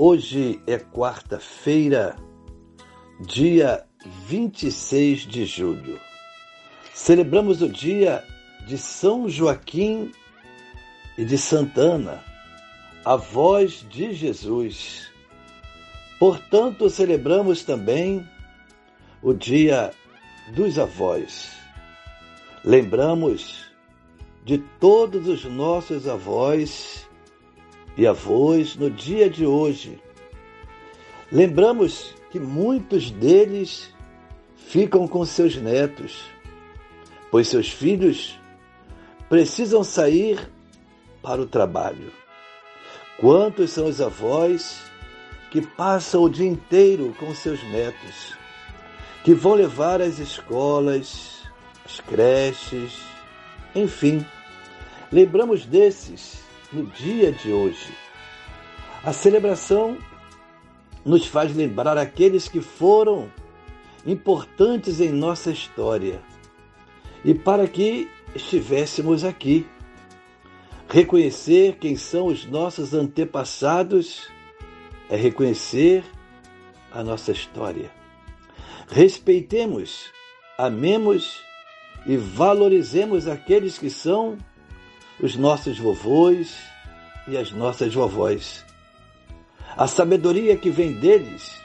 Hoje é quarta-feira, dia 26 de julho. Celebramos o dia de São Joaquim e de Santana, avós de Jesus. Portanto, celebramos também o dia dos avós. Lembramos de todos os nossos avós e avós no dia de hoje. Lembramos que muitos deles ficam com seus netos, pois seus filhos precisam sair para o trabalho. Quantos são os avós que passam o dia inteiro com seus netos, que vão levar às escolas, às creches, enfim. Lembramos desses no dia de hoje. A celebração nos faz lembrar aqueles que foram importantes em nossa história e para que estivéssemos aqui. Reconhecer quem são os nossos antepassados é reconhecer a nossa história. Respeitemos, amemos e valorizemos aqueles que são os nossos vovôs e as nossas vovós. A sabedoria que vem deles,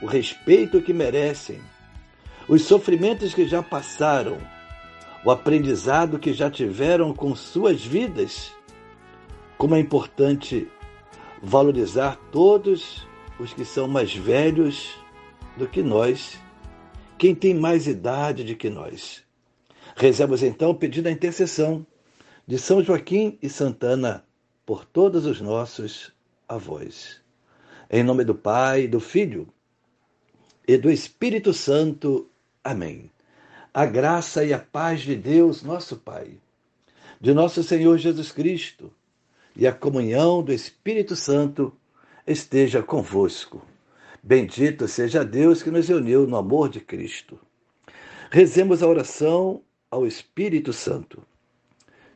o respeito que merecem, os sofrimentos que já passaram, o aprendizado que já tiveram com suas vidas, como é importante valorizar todos os que são mais velhos do que nós, quem tem mais idade do que nós. Rezemos então pedindo a intercessão de São Joaquim e Santana por todos os nossos avós. Em nome do Pai, do Filho e do Espírito Santo. Amém. A graça e a paz de Deus, nosso Pai, de nosso Senhor Jesus Cristo e a comunhão do Espírito Santo esteja convosco. Bendito seja Deus que nos uniu no amor de Cristo. Rezemos a oração ao Espírito Santo.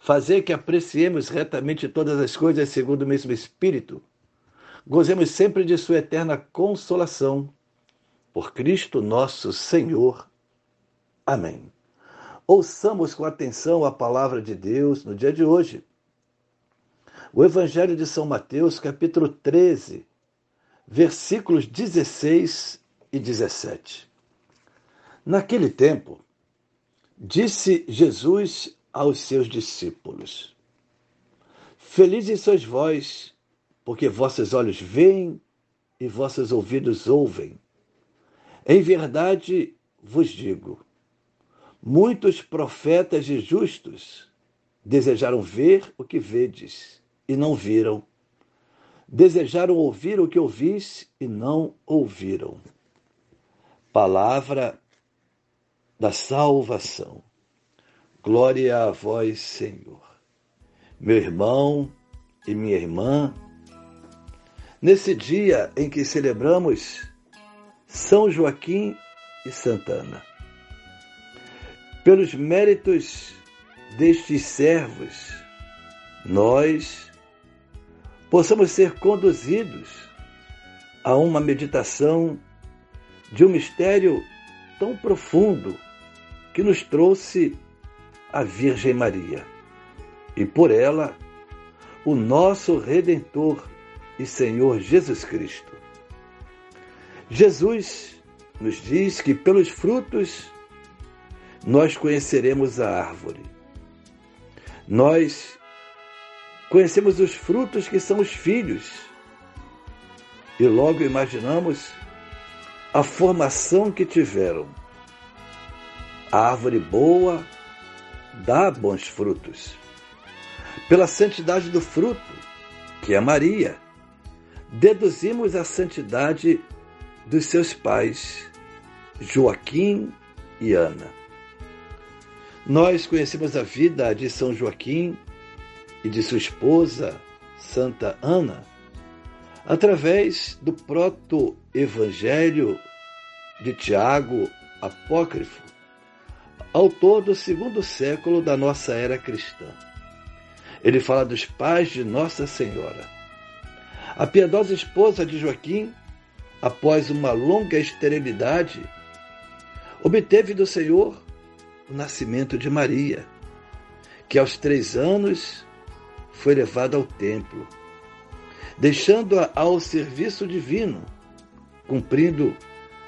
fazer que apreciemos retamente todas as coisas segundo o mesmo Espírito, gozemos sempre de Sua eterna consolação. Por Cristo nosso Senhor. Amém. Ouçamos com atenção a palavra de Deus no dia de hoje. O Evangelho de São Mateus, capítulo 13, versículos 16 e 17. Naquele tempo, disse Jesus aos seus discípulos: Felizes sois vós, porque vossos olhos veem e vossos ouvidos ouvem. Em verdade vos digo: muitos profetas e justos desejaram ver o que vedes e não viram. Desejaram ouvir o que ouvis e não ouviram. Palavra da salvação. Glória a vós, Senhor. Meu irmão e minha irmã, nesse dia em que celebramos São Joaquim e Santana, pelos méritos destes servos, nós possamos ser conduzidos a uma meditação de um mistério tão profundo que nos trouxe a Virgem Maria e por ela o nosso Redentor e Senhor Jesus Cristo. Jesus nos diz que pelos frutos nós conheceremos a árvore. Nós conhecemos os frutos que são os filhos. E logo imaginamos a formação que tiveram. A árvore boa dá bons frutos. Pela santidade do fruto, que é Maria, deduzimos a santidade dos seus pais, Joaquim e Ana. Nós conhecemos a vida de São Joaquim e de sua esposa, Santa Ana, através do proto-evangelho de Tiago, apócrifo, autor do segundo século da nossa era cristã. Ele fala dos pais de Nossa Senhora. A piedosa esposa de Joaquim, após uma longa esterilidade, obteve do Senhor o nascimento de Maria, que aos três anos foi levada ao templo, deixando-a ao serviço divino, cumprindo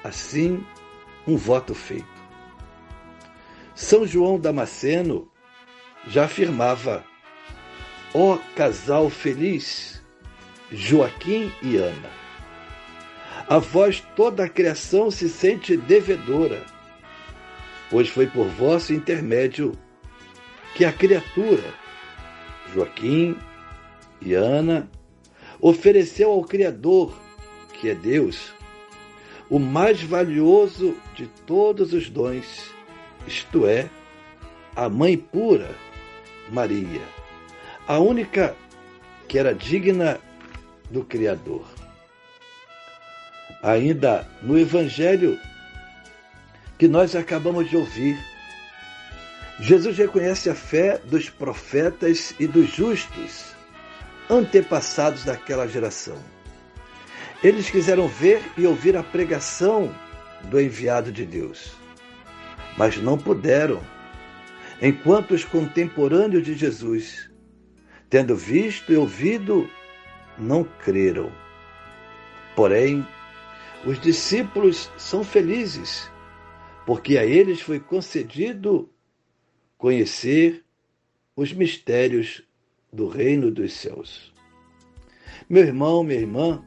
assim um voto feito. São João Damasceno já afirmava: Ó oh, casal feliz, Joaquim e Ana. A vós toda a criação se sente devedora, pois foi por vosso intermédio que a criatura, Joaquim e Ana, ofereceu ao Criador, que é Deus, o mais valioso de todos os dons isto é, a mãe pura, Maria, a única que era digna do Criador. Ainda no Evangelho que nós acabamos de ouvir, Jesus reconhece a fé dos profetas e dos justos, antepassados daquela geração. Eles quiseram ver e ouvir a pregação do enviado de Deus mas não puderam, enquanto os contemporâneos de Jesus, tendo visto e ouvido, não creram. Porém, os discípulos são felizes, porque a eles foi concedido conhecer os mistérios do reino dos céus. Meu irmão, minha irmã,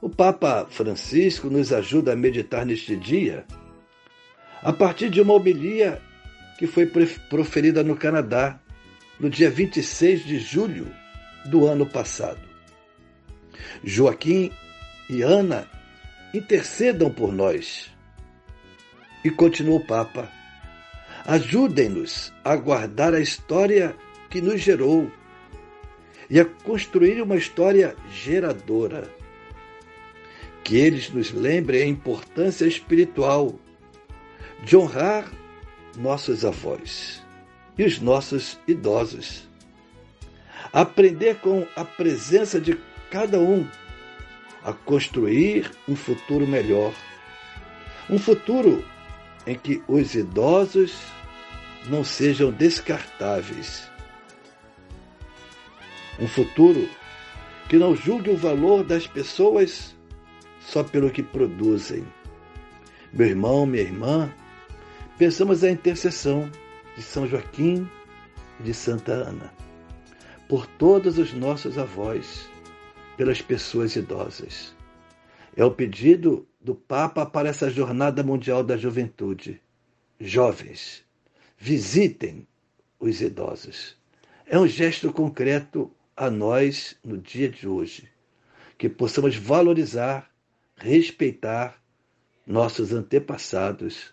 o Papa Francisco nos ajuda a meditar neste dia a partir de uma homilia que foi proferida no Canadá no dia 26 de julho do ano passado. Joaquim e Ana intercedam por nós. E continuou o Papa: ajudem-nos a guardar a história que nos gerou e a construir uma história geradora. Que eles nos lembrem a importância espiritual de honrar nossos avós e os nossos idosos. Aprender com a presença de cada um a construir um futuro melhor. Um futuro em que os idosos não sejam descartáveis. Um futuro que não julgue o valor das pessoas só pelo que produzem. Meu irmão, minha irmã, Pensamos a intercessão de São Joaquim e de Santa Ana, por todos os nossos avós, pelas pessoas idosas. É o pedido do Papa para essa Jornada Mundial da Juventude. Jovens, visitem os idosos. É um gesto concreto a nós no dia de hoje, que possamos valorizar, respeitar nossos antepassados